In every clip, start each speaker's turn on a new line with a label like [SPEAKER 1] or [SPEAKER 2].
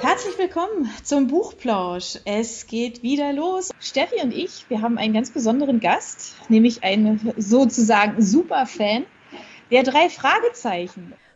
[SPEAKER 1] Herzlich willkommen zum Buchplausch. Es geht wieder los. Steffi und ich, wir haben einen ganz besonderen Gast, nämlich einen sozusagen Superfan der drei Fragezeichen.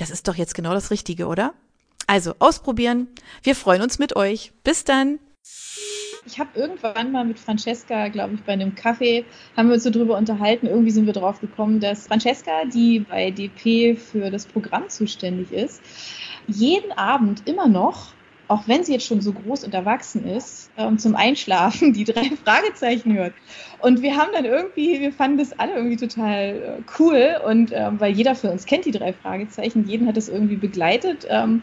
[SPEAKER 2] Das ist doch jetzt genau das Richtige, oder? Also ausprobieren. Wir freuen uns mit euch. Bis dann.
[SPEAKER 1] Ich habe irgendwann mal mit Francesca, glaube ich, bei einem Kaffee, haben wir uns so drüber unterhalten. Irgendwie sind wir drauf gekommen, dass Francesca, die bei DP für das Programm zuständig ist, jeden Abend immer noch, auch wenn sie jetzt schon so groß und erwachsen ist, ähm, zum Einschlafen die drei Fragezeichen hört. Und wir haben dann irgendwie, wir fanden das alle irgendwie total äh, cool und ähm, weil jeder für uns kennt die drei Fragezeichen, jeden hat das irgendwie begleitet. Ähm,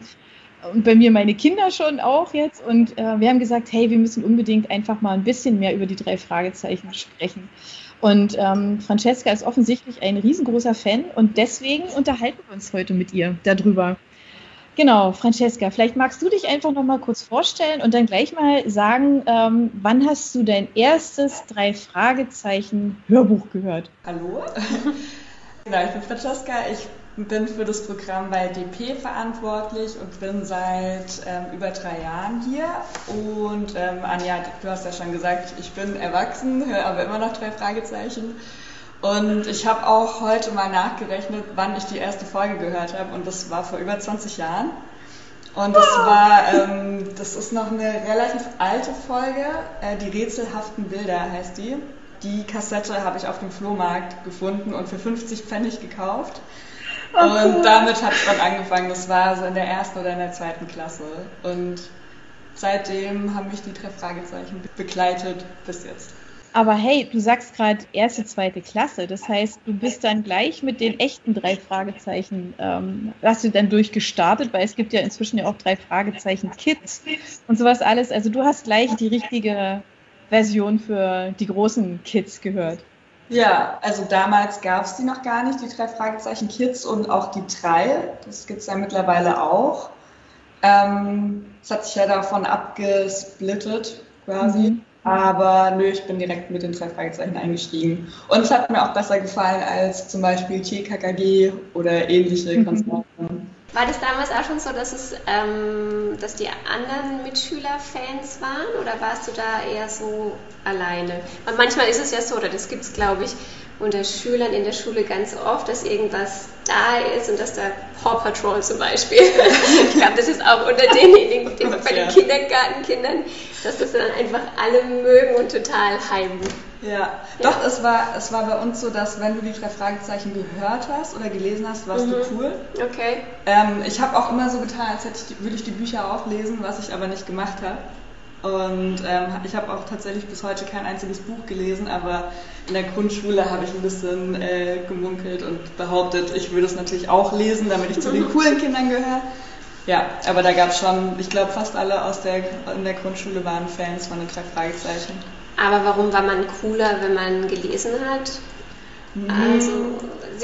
[SPEAKER 1] und bei mir meine Kinder schon auch jetzt. Und äh, wir haben gesagt, hey, wir müssen unbedingt einfach mal ein bisschen mehr über die drei Fragezeichen sprechen. Und ähm, Francesca ist offensichtlich ein riesengroßer Fan und deswegen unterhalten wir uns heute mit ihr darüber. Genau, Francesca, vielleicht magst du dich einfach noch mal kurz vorstellen und dann gleich mal sagen, ähm, wann hast du dein erstes drei Fragezeichen Hörbuch gehört?
[SPEAKER 3] Hallo, genau, ich bin Francesca. Ich bin für das Programm bei DP verantwortlich und bin seit ähm, über drei Jahren hier. Und ähm, Anja, du hast ja schon gesagt, ich bin erwachsen, höre aber immer noch drei Fragezeichen. Und ich habe auch heute mal nachgerechnet, wann ich die erste Folge gehört habe. Und das war vor über 20 Jahren. Und das war, ähm, das ist noch eine relativ alte Folge. Äh, die rätselhaften Bilder heißt die. Die Kassette habe ich auf dem Flohmarkt gefunden und für 50 Pfennig gekauft. Oh, und damit hat es dann angefangen. Das war so in der ersten oder in der zweiten Klasse. Und seitdem haben mich die drei Fragezeichen begleitet bis jetzt.
[SPEAKER 1] Aber hey, du sagst gerade erste, zweite Klasse. Das heißt, du bist dann gleich mit den echten drei Fragezeichen, ähm, hast du dann durchgestartet, weil es gibt ja inzwischen ja auch drei Fragezeichen Kids und sowas alles. Also du hast gleich die richtige Version für die großen Kids gehört.
[SPEAKER 3] Ja, also damals gab es die noch gar nicht, die drei Fragezeichen Kids und auch die drei. Das gibt es ja mittlerweile auch. Ähm, es hat sich ja davon abgesplittet quasi. Mhm. Aber nö, ich bin direkt mit den drei Fragezeichen eingestiegen. Und es hat mir auch besser gefallen als zum Beispiel TKKG oder ähnliche mhm. Konstanten.
[SPEAKER 4] War das damals auch schon so, dass, es, ähm, dass die anderen Mitschüler Fans waren oder warst du da eher so alleine? Weil manchmal ist es ja so, oder das gibt es glaube ich unter Schülern in der Schule ganz oft, dass irgendwas da ist und dass da Paw Patrol zum Beispiel, ich glaube das ist auch unter denjenigen, den, bei den Kindergartenkindern, dass das dann einfach alle mögen und total hypen.
[SPEAKER 3] Ja. ja, doch, es war, es war bei uns so, dass wenn du die drei Fragezeichen gehört hast oder gelesen hast, warst mhm. du cool.
[SPEAKER 4] Okay.
[SPEAKER 3] Ähm, ich habe auch immer so getan, als hätte ich die, würde ich die Bücher auch lesen, was ich aber nicht gemacht habe. Und ähm, ich habe auch tatsächlich bis heute kein einziges Buch gelesen, aber in der Grundschule habe ich ein bisschen äh, gemunkelt und behauptet, ich würde es natürlich auch lesen, damit ich zu den coolen Kindern gehöre. Ja, aber da gab es schon, ich glaube, fast alle aus der, in der Grundschule waren Fans von den drei Fragezeichen.
[SPEAKER 4] Aber warum war man cooler, wenn man gelesen hat? Mhm. Also,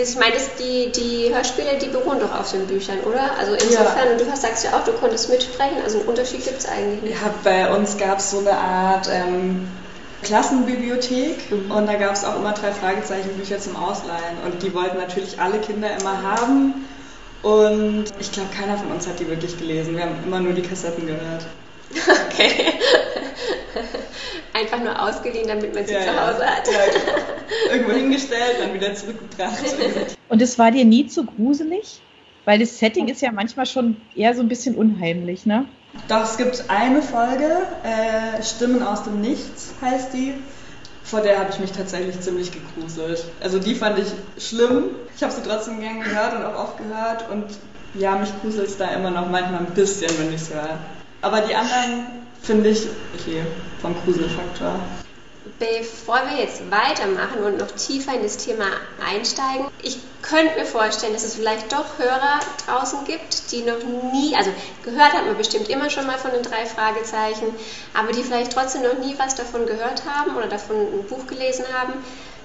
[SPEAKER 4] ich meine, die, die Hörspiele, die beruhen doch auf den Büchern, oder? Also insofern, ja. du sagst ja auch, du konntest mitsprechen, also einen Unterschied gibt es eigentlich nicht.
[SPEAKER 3] Ja, bei uns gab es so eine Art ähm, Klassenbibliothek mhm. und da gab es auch immer drei Fragezeichenbücher zum Ausleihen und die wollten natürlich alle Kinder immer haben und ich glaube, keiner von uns hat die wirklich gelesen. Wir haben immer nur die Kassetten gehört.
[SPEAKER 4] Okay. Einfach nur ausgeliehen, damit man sie ja, zu Hause ja. hat. Ja,
[SPEAKER 3] genau. Irgendwo hingestellt, dann wieder zurückgebracht.
[SPEAKER 1] Und es war dir nie zu gruselig? Weil das Setting ist ja manchmal schon eher so ein bisschen unheimlich, ne?
[SPEAKER 3] Doch, es gibt eine Folge, äh, Stimmen aus dem Nichts heißt die. Vor der habe ich mich tatsächlich ziemlich gegruselt. Also die fand ich schlimm. Ich habe sie trotzdem gern gehört und auch oft gehört. Und ja, mich gruselt es da immer noch manchmal ein bisschen, wenn ich es höre. Aber die anderen finde ich okay vom Gruselfaktor.
[SPEAKER 4] Bevor wir jetzt weitermachen und noch tiefer in das Thema einsteigen, ich könnte mir vorstellen, dass es vielleicht doch Hörer draußen gibt, die noch nie, also gehört hat man bestimmt immer schon mal von den drei Fragezeichen, aber die vielleicht trotzdem noch nie was davon gehört haben oder davon ein Buch gelesen haben.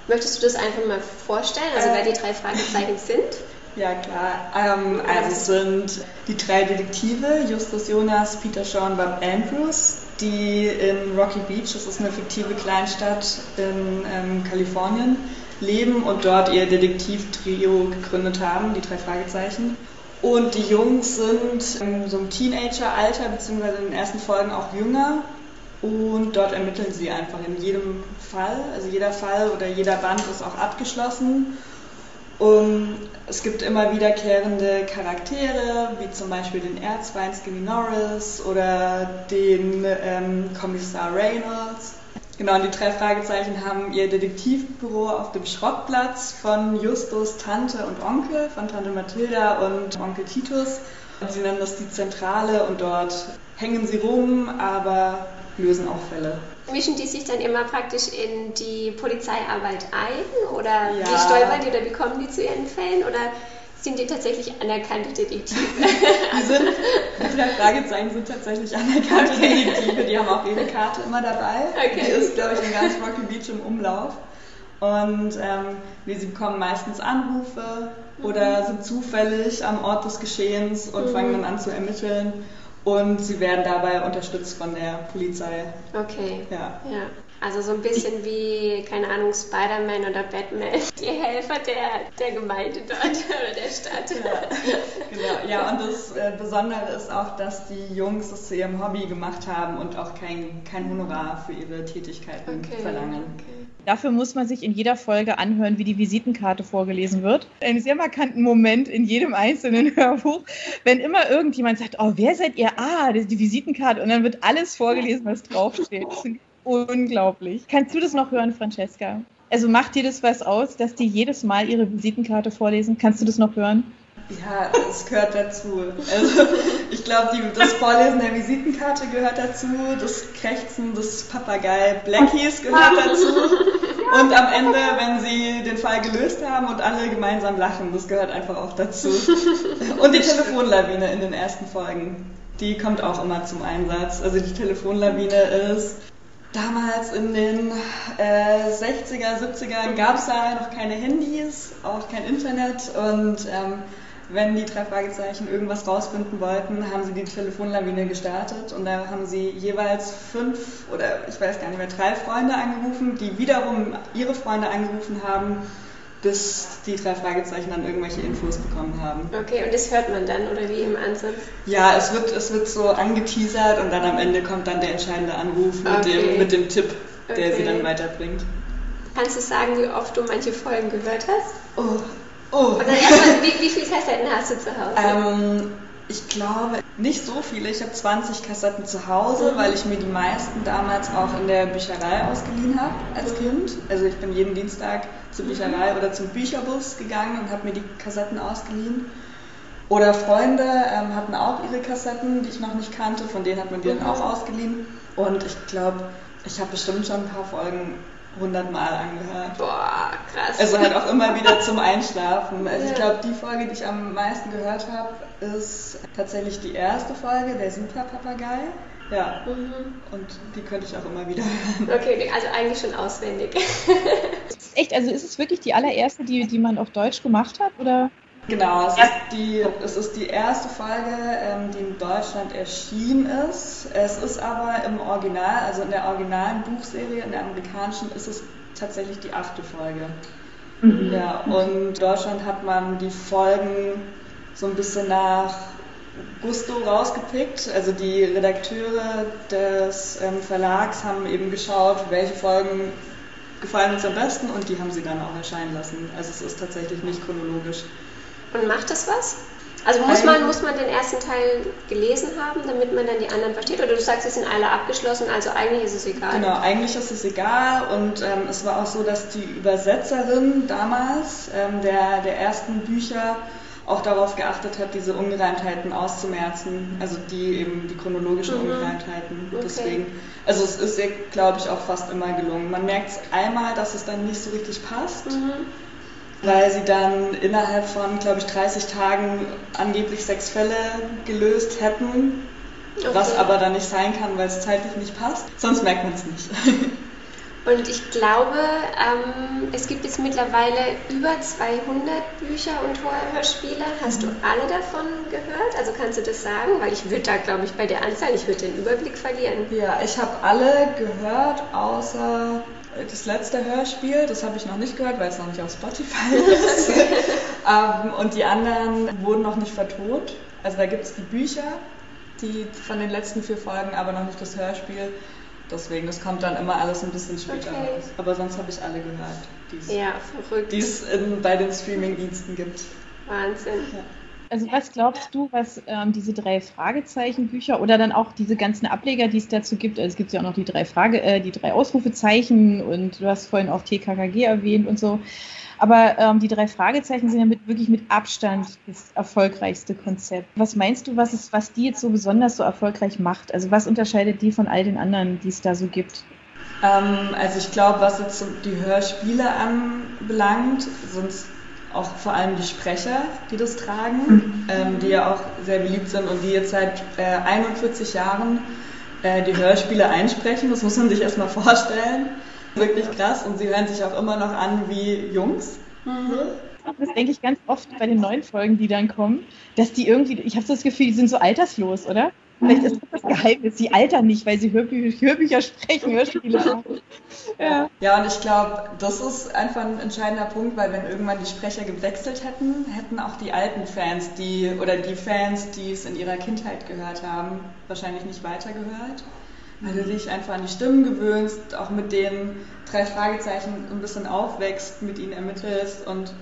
[SPEAKER 4] Möchtest du das einfach mal vorstellen, also wer die drei Fragezeichen sind?
[SPEAKER 3] Ja, klar. Ähm, also es sind die drei Detektive, Justus Jonas, Peter und Bob Andrews, die in Rocky Beach, das ist eine fiktive Kleinstadt in ähm, Kalifornien, leben und dort ihr Detektivtrio gegründet haben, die drei Fragezeichen. Und die Jungs sind in so einem Teenager-Alter, beziehungsweise in den ersten Folgen auch jünger. Und dort ermitteln sie einfach in jedem Fall. Also jeder Fall oder jeder Band ist auch abgeschlossen. Und es gibt immer wiederkehrende Charaktere, wie zum Beispiel den Erzfeind Skinny Norris oder den ähm, Kommissar Reynolds. Genau, und die drei Fragezeichen haben ihr Detektivbüro auf dem Schrottplatz von Justus Tante und Onkel, von Tante Mathilda und Onkel Titus. Und sie nennen das die Zentrale und dort hängen sie rum, aber lösen auch Fälle.
[SPEAKER 4] Mischen die sich dann immer praktisch in die Polizeiarbeit ein oder ja. wie stolpern die oder wie kommen die zu ihren Fällen oder sind die tatsächlich anerkannte Detektive?
[SPEAKER 3] die sind, die drei Fragezeichen sind tatsächlich anerkannte okay. Detektive, die haben auch ihre Karte immer dabei. Okay. Die ist, glaube ich, in ganz Rocky Beach im Umlauf. Und ähm, sie bekommen meistens Anrufe oder mhm. sind zufällig am Ort des Geschehens und mhm. fangen dann an zu ermitteln. Und sie werden dabei unterstützt von der Polizei.
[SPEAKER 4] Okay. Ja. ja. Also so ein bisschen wie, keine Ahnung, Spider-Man oder Batman, die Helfer der, der Gemeinde dort oder der Stadt.
[SPEAKER 3] Ja, genau. ja und das äh, Besondere ist auch, dass die Jungs das zu ihrem Hobby gemacht haben und auch kein, kein Honorar für ihre Tätigkeiten okay. verlangen. Okay.
[SPEAKER 1] Dafür muss man sich in jeder Folge anhören, wie die Visitenkarte vorgelesen wird. Einen sehr markanten Moment in jedem einzelnen Hörbuch, wenn immer irgendjemand sagt, oh, wer seid ihr? Ah, das ist die Visitenkarte. Und dann wird alles vorgelesen, was draufsteht. Das ist unglaublich. Kannst du das noch hören, Francesca? Also macht dir das was aus, dass die jedes Mal ihre Visitenkarte vorlesen? Kannst du das noch hören?
[SPEAKER 3] Ja, das gehört dazu. Also ich glaube, das Vorlesen der Visitenkarte gehört dazu, das Krächzen des Papagei Blackies gehört dazu und am Ende, wenn sie den Fall gelöst haben und alle gemeinsam lachen, das gehört einfach auch dazu. Und die Telefonlawine in den ersten Folgen, die kommt auch immer zum Einsatz. Also die Telefonlawine ist Damals in den äh, 60er, 70er gab es ja noch keine Handys, auch kein Internet und ähm, wenn die drei Fragezeichen irgendwas rausfinden wollten, haben sie die Telefonlawine gestartet und da haben sie jeweils fünf oder ich weiß gar nicht mehr, drei Freunde angerufen, die wiederum ihre Freunde angerufen haben, bis die drei Fragezeichen dann irgendwelche Infos bekommen haben.
[SPEAKER 4] Okay, und das hört man dann oder wie im Ansatz?
[SPEAKER 3] Ja, es wird, es wird so angeteasert und dann am Ende kommt dann der entscheidende Anruf mit, okay. dem, mit dem Tipp, der okay. sie dann weiterbringt.
[SPEAKER 4] Kannst du sagen, wie oft du manche Folgen gehört hast?
[SPEAKER 3] Oh, Oh.
[SPEAKER 4] Oder erstmal, wie, wie viele Kassetten hast du zu Hause?
[SPEAKER 3] Ähm, ich glaube nicht so viele. Ich habe 20 Kassetten zu Hause, mhm. weil ich mir die meisten damals auch in der Bücherei ausgeliehen habe als Kind. Also ich bin jeden Dienstag zur Bücherei mhm. oder zum Bücherbus gegangen und habe mir die Kassetten ausgeliehen. Oder Freunde ähm, hatten auch ihre Kassetten, die ich noch nicht kannte, von denen hat man die mhm. dann auch ausgeliehen. Und ich glaube, ich habe bestimmt schon ein paar Folgen hundertmal angehört.
[SPEAKER 4] Boah, krass.
[SPEAKER 3] Also halt auch immer wieder zum Einschlafen. Also ja. ich glaube, die Folge, die ich am meisten gehört habe, ist tatsächlich die erste Folge, der Super Papagei. Ja. Mhm. Und die könnte ich auch immer wieder hören.
[SPEAKER 4] Okay, also eigentlich schon auswendig.
[SPEAKER 1] Echt, also ist es wirklich die allererste, die, die man auf Deutsch gemacht hat? Oder?
[SPEAKER 3] Genau, es, ist, die, es ist die erste Folge, ähm, die in Deutschland erschienen ist. Es ist aber im Original, also in der originalen Buchserie, in der amerikanischen, ist es tatsächlich die achte Folge. Mhm. Ja, und in Deutschland hat man die Folgen so ein bisschen nach Gusto rausgepickt. Also die Redakteure des ähm, Verlags haben eben geschaut, welche Folgen gefallen uns am besten und die haben sie dann auch erscheinen lassen. Also es ist tatsächlich nicht chronologisch.
[SPEAKER 4] Und macht das was? Also muss man, muss man den ersten Teil gelesen haben, damit man dann die anderen versteht? Oder du sagst, sie sind alle abgeschlossen, also eigentlich ist es egal?
[SPEAKER 3] Genau, eigentlich ist es egal und ähm, es war auch so, dass die Übersetzerin damals ähm, der, der ersten Bücher auch darauf geachtet hat, diese Ungereimtheiten auszumerzen, also die eben die chronologischen mhm. Ungereimtheiten. Okay. Deswegen, also es ist ihr, glaube ich, auch fast immer gelungen. Man merkt es einmal, dass es dann nicht so richtig passt. Mhm weil sie dann innerhalb von, glaube ich, 30 Tagen angeblich sechs Fälle gelöst hätten, okay. was aber dann nicht sein kann, weil es zeitlich nicht passt. Sonst merkt man es nicht.
[SPEAKER 4] Und ich glaube, ähm, es gibt jetzt mittlerweile über 200 Bücher und Hörspiele. Hast du mhm. alle davon gehört? Also kannst du das sagen? Weil ich würde da, glaube ich, bei der Anzahl, ich würde den Überblick verlieren.
[SPEAKER 3] Ja, ich habe alle gehört, außer das letzte Hörspiel, das habe ich noch nicht gehört, weil es noch nicht auf Spotify ist. ähm, und die anderen wurden noch nicht vertont. Also da gibt es die Bücher, die von den letzten vier Folgen, aber noch nicht das Hörspiel. Deswegen, das kommt dann immer alles ein bisschen später okay. raus. Aber sonst habe ich alle gehört,
[SPEAKER 4] ja,
[SPEAKER 3] die es bei den Streaming-Diensten gibt.
[SPEAKER 4] Wahnsinn. Ja.
[SPEAKER 1] Also was glaubst du, was ähm, diese drei Fragezeichen-Bücher oder dann auch diese ganzen Ableger, die es dazu gibt, also es gibt ja auch noch die drei Frage, äh, die drei Ausrufezeichen und du hast vorhin auch TKKG erwähnt und so. Aber ähm, die drei Fragezeichen sind ja mit, wirklich mit Abstand das erfolgreichste Konzept. Was meinst du, was, ist, was die jetzt so besonders so erfolgreich macht? Also was unterscheidet die von all den anderen, die es da so gibt?
[SPEAKER 3] Ähm, also ich glaube, was jetzt die Hörspiele anbelangt, sonst auch vor allem die Sprecher, die das tragen, mhm. ähm, die ja auch sehr beliebt sind und die jetzt seit äh, 41 Jahren äh, die Hörspiele einsprechen. Das muss man sich erstmal vorstellen. Wirklich krass und sie hören sich auch immer noch an wie Jungs. Mhm.
[SPEAKER 1] Das denke ich ganz oft bei den neuen Folgen, die dann kommen, dass die irgendwie, ich habe so das Gefühl, die sind so alterslos, oder? Vielleicht ist das das Geheimnis. Sie altern nicht, weil sie Hörbü Hörbücher sprechen, Hörspiele machen.
[SPEAKER 3] Ja. ja, und ich glaube, das ist einfach ein entscheidender Punkt, weil wenn irgendwann die Sprecher gewechselt hätten, hätten auch die alten Fans, die oder die Fans, die es in ihrer Kindheit gehört haben, wahrscheinlich nicht weitergehört. Weil du dich einfach an die Stimmen gewöhnst, auch mit den drei Fragezeichen ein bisschen aufwächst, mit ihnen ermittelst und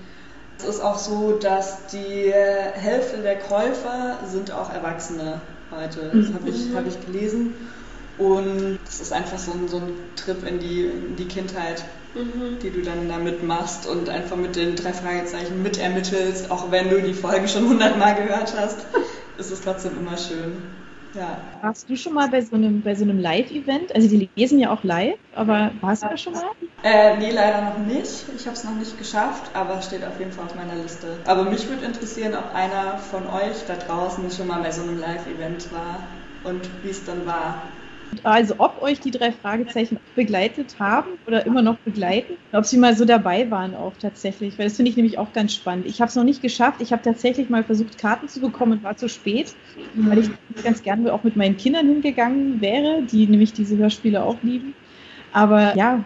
[SPEAKER 3] es ist auch so, dass die Hälfte der Käufer sind auch Erwachsene heute. Das habe ich, hab ich gelesen. Und es ist einfach so ein, so ein Trip in die, in die Kindheit, mhm. die du dann damit machst und einfach mit den drei Fragezeichen mitermittelst, auch wenn du die Folgen schon hundertmal gehört hast, ist es trotzdem immer schön.
[SPEAKER 1] Ja. Warst du schon mal bei so einem, bei so einem Live-Event? Also die lesen ja auch live, aber warst du da schon mal?
[SPEAKER 3] Äh, nee, leider noch nicht. Ich habe es noch nicht geschafft, aber steht auf jeden Fall auf meiner Liste. Aber mich würde interessieren, ob einer von euch da draußen schon mal bei so einem Live-Event war und wie es dann war.
[SPEAKER 1] Also ob euch die drei Fragezeichen begleitet haben oder immer noch begleiten, ob sie mal so dabei waren auch tatsächlich, weil das finde ich nämlich auch ganz spannend. Ich habe es noch nicht geschafft. Ich habe tatsächlich mal versucht, Karten zu bekommen und war zu spät, weil ich ganz gerne auch mit meinen Kindern hingegangen wäre, die nämlich diese Hörspiele auch lieben. Aber ja,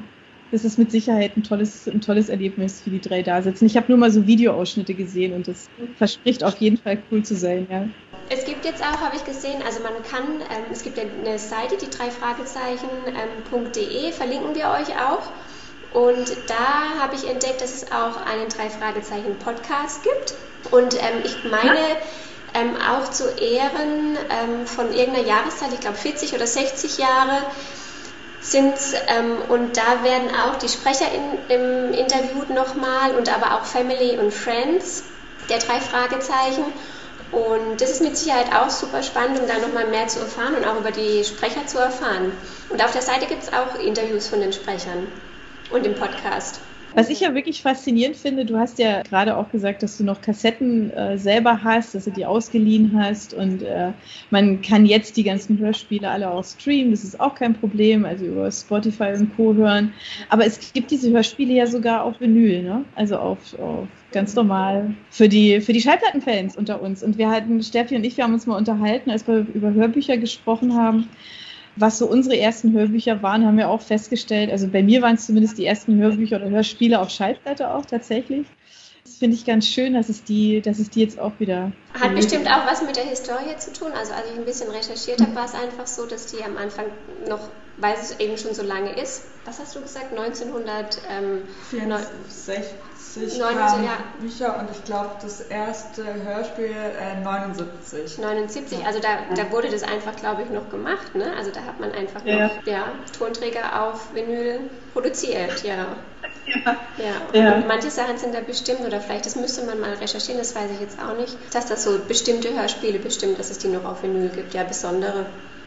[SPEAKER 1] das ist mit Sicherheit ein tolles, ein tolles Erlebnis, wie die drei da sitzen. Ich habe nur mal so Videoausschnitte gesehen und das verspricht auf jeden Fall cool zu sein, ja.
[SPEAKER 4] Es gibt jetzt auch, habe ich gesehen, also man kann, ähm, es gibt eine Seite, die drei Fragezeichen.de, ähm, verlinken wir euch auch. Und da habe ich entdeckt, dass es auch einen drei Fragezeichen Podcast gibt. Und ähm, ich meine, ähm, auch zu Ehren ähm, von irgendeiner Jahreszeit, ich glaube 40 oder 60 Jahre, sind ähm, und da werden auch die Sprecher in, im interviewt nochmal und aber auch Family und Friends der drei Fragezeichen. Und das ist mit Sicherheit auch super spannend, um da nochmal mehr zu erfahren und auch über die Sprecher zu erfahren. Und auf der Seite gibt es auch Interviews von den Sprechern und im Podcast.
[SPEAKER 1] Was ich ja wirklich faszinierend finde, du hast ja gerade auch gesagt, dass du noch Kassetten äh, selber hast, dass du die ausgeliehen hast und äh, man kann jetzt die ganzen Hörspiele alle auch streamen, das ist auch kein Problem, also über Spotify und Co. hören. Aber es gibt diese Hörspiele ja sogar auf Vinyl, ne? also auf, auf ganz normal für die, für die Schallplattenfans unter uns. Und wir hatten, Steffi und ich, wir haben uns mal unterhalten, als wir über Hörbücher gesprochen haben was so unsere ersten Hörbücher waren, haben wir auch festgestellt. Also bei mir waren es zumindest die ersten Hörbücher oder Hörspiele auf Schallplatte auch tatsächlich. Das finde ich ganz schön, dass es die, dass es die jetzt auch wieder.
[SPEAKER 4] Hat bestimmt auch was mit der Historie zu tun. Also als ich ein bisschen recherchiert habe, war es einfach so, dass die am Anfang noch, weil es eben schon so lange ist. Was hast du gesagt? 1964.
[SPEAKER 3] 79 kamen ja. Bücher und ich glaube das erste Hörspiel äh, 79.
[SPEAKER 4] 79, ja. also da, da wurde das einfach, glaube ich, noch gemacht. Ne? Also da hat man einfach ja. noch ja, Tonträger auf Vinyl produziert, ja. Ja. ja. Und manche Sachen sind da bestimmt, oder vielleicht, das müsste man mal recherchieren, das weiß ich jetzt auch nicht, dass das so bestimmte Hörspiele bestimmt, dass es die noch auf Vinyl gibt, ja, besondere.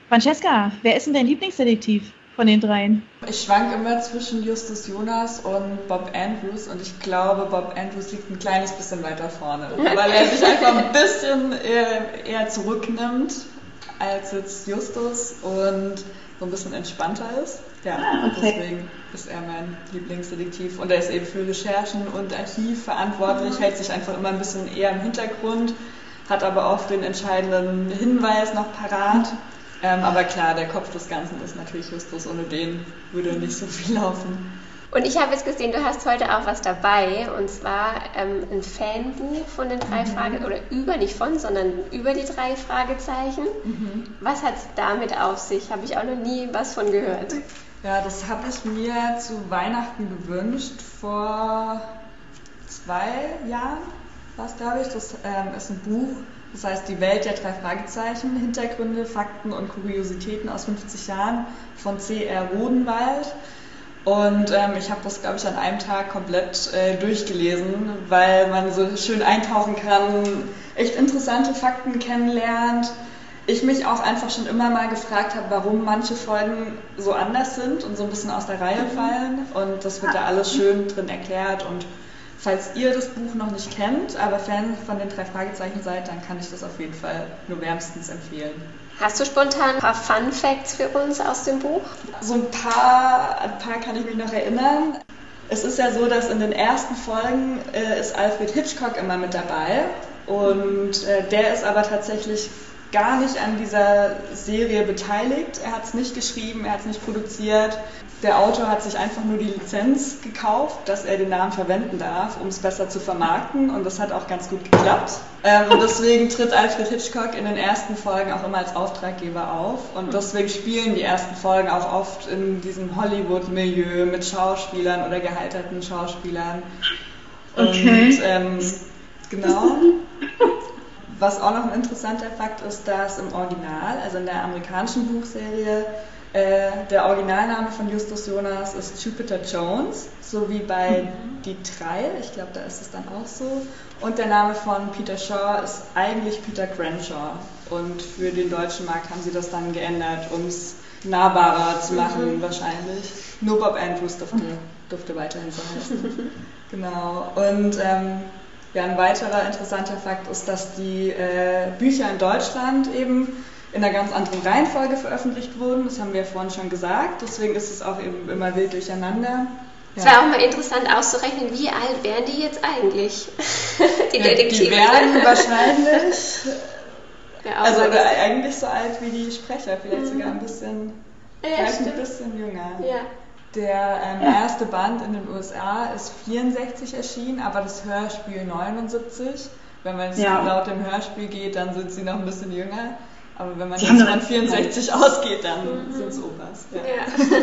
[SPEAKER 1] Francesca, wer ist denn dein Lieblingsdetektiv? Von den dreien?
[SPEAKER 3] Ich schwank immer zwischen Justus Jonas und Bob Andrews und ich glaube, Bob Andrews liegt ein kleines bisschen weiter vorne, weil er sich einfach ein bisschen eher, eher zurücknimmt als jetzt Justus und so ein bisschen entspannter ist. Ja, ah, okay. deswegen ist er mein Lieblingsdetektiv und er ist eben für Recherchen und Archiv verantwortlich, mhm. hält sich einfach immer ein bisschen eher im Hintergrund, hat aber oft den entscheidenden Hinweis noch parat. Ähm, aber klar, der Kopf des Ganzen ist natürlich Justus. Ohne den würde nicht so viel laufen.
[SPEAKER 4] Und ich habe jetzt gesehen, du hast heute auch was dabei, und zwar ähm, ein Fanbuch von den drei mhm. Fragezeichen, oder über, nicht von, sondern über die drei Fragezeichen. Mhm. Was hat es damit auf sich? Habe ich auch noch nie was von gehört.
[SPEAKER 3] Ja, das habe ich mir zu Weihnachten gewünscht, vor zwei Jahren war es, glaube ich. Das ähm, ist ein Buch, das heißt, die Welt der drei Fragezeichen, Hintergründe, Fakten und Kuriositäten aus 50 Jahren von C.R. Rodenwald. Und ähm, ich habe das, glaube ich, an einem Tag komplett äh, durchgelesen, weil man so schön eintauchen kann, echt interessante Fakten kennenlernt. Ich mich auch einfach schon immer mal gefragt habe, warum manche Folgen so anders sind und so ein bisschen aus der Reihe fallen. Und das wird da alles schön drin erklärt und Falls ihr das Buch noch nicht kennt, aber Fan von den drei Fragezeichen seid, dann kann ich das auf jeden Fall nur wärmstens empfehlen.
[SPEAKER 4] Hast du spontan ein paar Fun Facts für uns aus dem Buch?
[SPEAKER 3] So ein paar, ein paar kann ich mich noch erinnern. Es ist ja so, dass in den ersten Folgen äh, ist Alfred Hitchcock immer mit dabei und äh, der ist aber tatsächlich gar nicht an dieser Serie beteiligt. Er hat es nicht geschrieben, er hat es nicht produziert. Der Autor hat sich einfach nur die Lizenz gekauft, dass er den Namen verwenden darf, um es besser zu vermarkten. Und das hat auch ganz gut geklappt. Ähm, und deswegen tritt Alfred Hitchcock in den ersten Folgen auch immer als Auftraggeber auf. Und deswegen spielen die ersten Folgen auch oft in diesem Hollywood-Milieu mit Schauspielern oder gehalterten Schauspielern. Okay. Und ähm, genau. Was auch noch ein interessanter Fakt ist, dass im Original, also in der amerikanischen Buchserie, äh, der Originalname von Justus Jonas ist Jupiter Jones, so wie bei mhm. Die Drei, ich glaube, da ist es dann auch so. Und der Name von Peter Shaw ist eigentlich Peter Crenshaw. Und für den deutschen Markt haben sie das dann geändert, um es nahbarer zu machen, mhm. wahrscheinlich. Nur Bob Andrews durfte, durfte weiterhin so heißen. genau. Und ähm, ja, ein weiterer interessanter Fakt ist, dass die äh, Bücher in Deutschland eben in einer ganz anderen Reihenfolge veröffentlicht wurden. Das haben wir ja vorhin schon gesagt. Deswegen ist es auch eben immer wild durcheinander.
[SPEAKER 4] Es ja. wäre auch mal interessant auszurechnen, wie alt wären die jetzt eigentlich?
[SPEAKER 3] die Detektive. Die wären wahrscheinlich, also eigentlich so alt wie die Sprecher, vielleicht mhm. sogar ein bisschen, ja, vielleicht ein bisschen jünger. Ja. Der ähm, erste Band in den USA ist 64 erschienen, aber das Hörspiel 79. Wenn man ja. laut dem Hörspiel geht, dann sind sie noch ein bisschen jünger. Aber wenn man jetzt von 64 ausgeht, dann mhm. sind es Opas. Ja. Ja.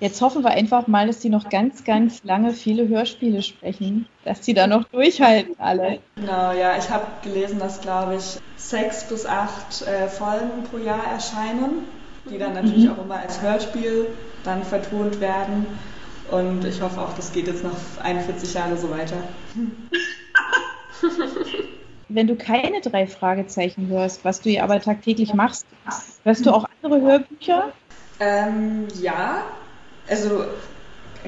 [SPEAKER 1] Jetzt hoffen wir einfach mal, dass die noch ganz, ganz lange viele Hörspiele sprechen, dass die da noch durchhalten alle.
[SPEAKER 3] Genau, ja, ich habe gelesen, dass, glaube ich, sechs bis acht äh, Folgen pro Jahr erscheinen die dann natürlich mhm. auch immer als Hörspiel dann vertont werden. Und ich hoffe auch, das geht jetzt noch 41 Jahre so weiter.
[SPEAKER 1] Wenn du keine drei Fragezeichen hörst, was du ja aber tagtäglich machst, hörst du auch andere Hörbücher?
[SPEAKER 3] Ähm, ja, also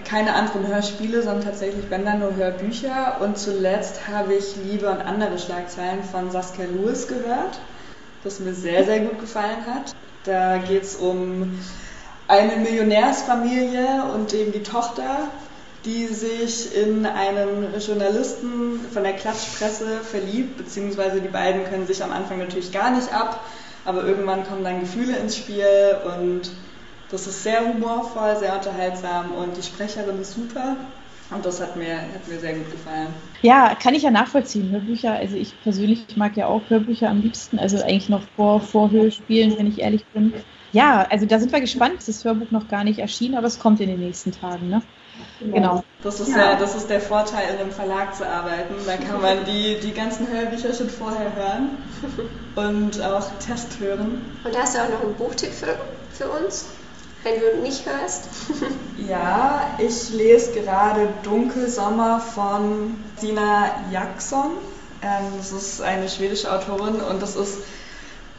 [SPEAKER 3] keine anderen Hörspiele, sondern tatsächlich, wenn dann nur Hörbücher. Und zuletzt habe ich Liebe und andere Schlagzeilen von Saskia Lewis gehört, das mir sehr, sehr gut gefallen hat. Da geht es um eine Millionärsfamilie und eben die Tochter, die sich in einen Journalisten von der Klatschpresse verliebt, beziehungsweise die beiden können sich am Anfang natürlich gar nicht ab, aber irgendwann kommen dann Gefühle ins Spiel und das ist sehr humorvoll, sehr unterhaltsam und die Sprecherin ist super. Und das hat mir, hat mir sehr gut gefallen.
[SPEAKER 1] Ja, kann ich ja nachvollziehen. Hörbücher, also ich persönlich mag ja auch Hörbücher am liebsten, also eigentlich noch vor, vor Hörspielen, wenn ich ehrlich bin. Ja, also da sind wir gespannt. Das Hörbuch noch gar nicht erschienen, aber es kommt in den nächsten Tagen. Ne?
[SPEAKER 3] Genau. Das ist, ja. ja. das ist der Vorteil, in einem Verlag zu arbeiten. Da kann man die, die ganzen Hörbücher schon vorher hören und auch Test hören.
[SPEAKER 4] Und hast du auch noch einen Buchtipp für, für uns? wenn du nicht hörst?
[SPEAKER 3] ja, ich lese gerade Dunkelsommer von Stina Jackson. Ähm, das ist eine schwedische Autorin und das ist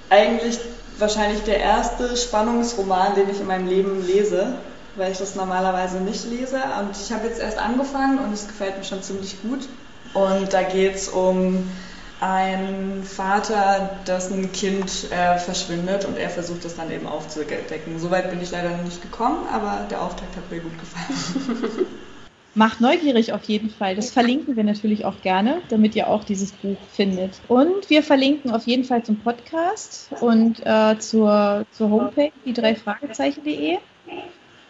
[SPEAKER 3] eigentlich wahrscheinlich der erste Spannungsroman, den ich in meinem Leben lese, weil ich das normalerweise nicht lese. Und ich habe jetzt erst angefangen und es gefällt mir schon ziemlich gut. Und da geht es um ein Vater, dessen Kind äh, verschwindet und er versucht das dann eben aufzudecken. Soweit bin ich leider noch nicht gekommen, aber der Auftakt hat mir gut gefallen.
[SPEAKER 1] Macht neugierig auf jeden Fall. Das verlinken wir natürlich auch gerne, damit ihr auch dieses Buch findet. Und wir verlinken auf jeden Fall zum Podcast und äh, zur, zur Homepage, die drei Fragezeichen.de.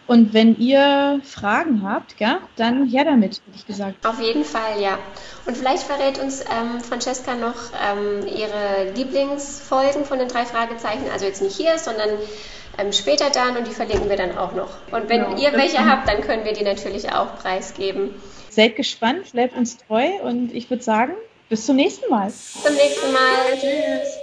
[SPEAKER 1] Und wenn ihr Fragen habt, gell, dann her damit, hätte ich gesagt.
[SPEAKER 4] Auf jeden Fall, ja. Und vielleicht verrät uns ähm, Francesca noch ähm, ihre Lieblingsfolgen von den drei Fragezeichen. Also jetzt nicht hier, sondern ähm, später dann und die verlinken wir dann auch noch. Und wenn genau. ihr welche habt, dann können wir die natürlich auch preisgeben.
[SPEAKER 1] Seid gespannt, bleibt uns treu und ich würde sagen, bis zum nächsten Mal.
[SPEAKER 4] Bis zum nächsten Mal. Tschüss.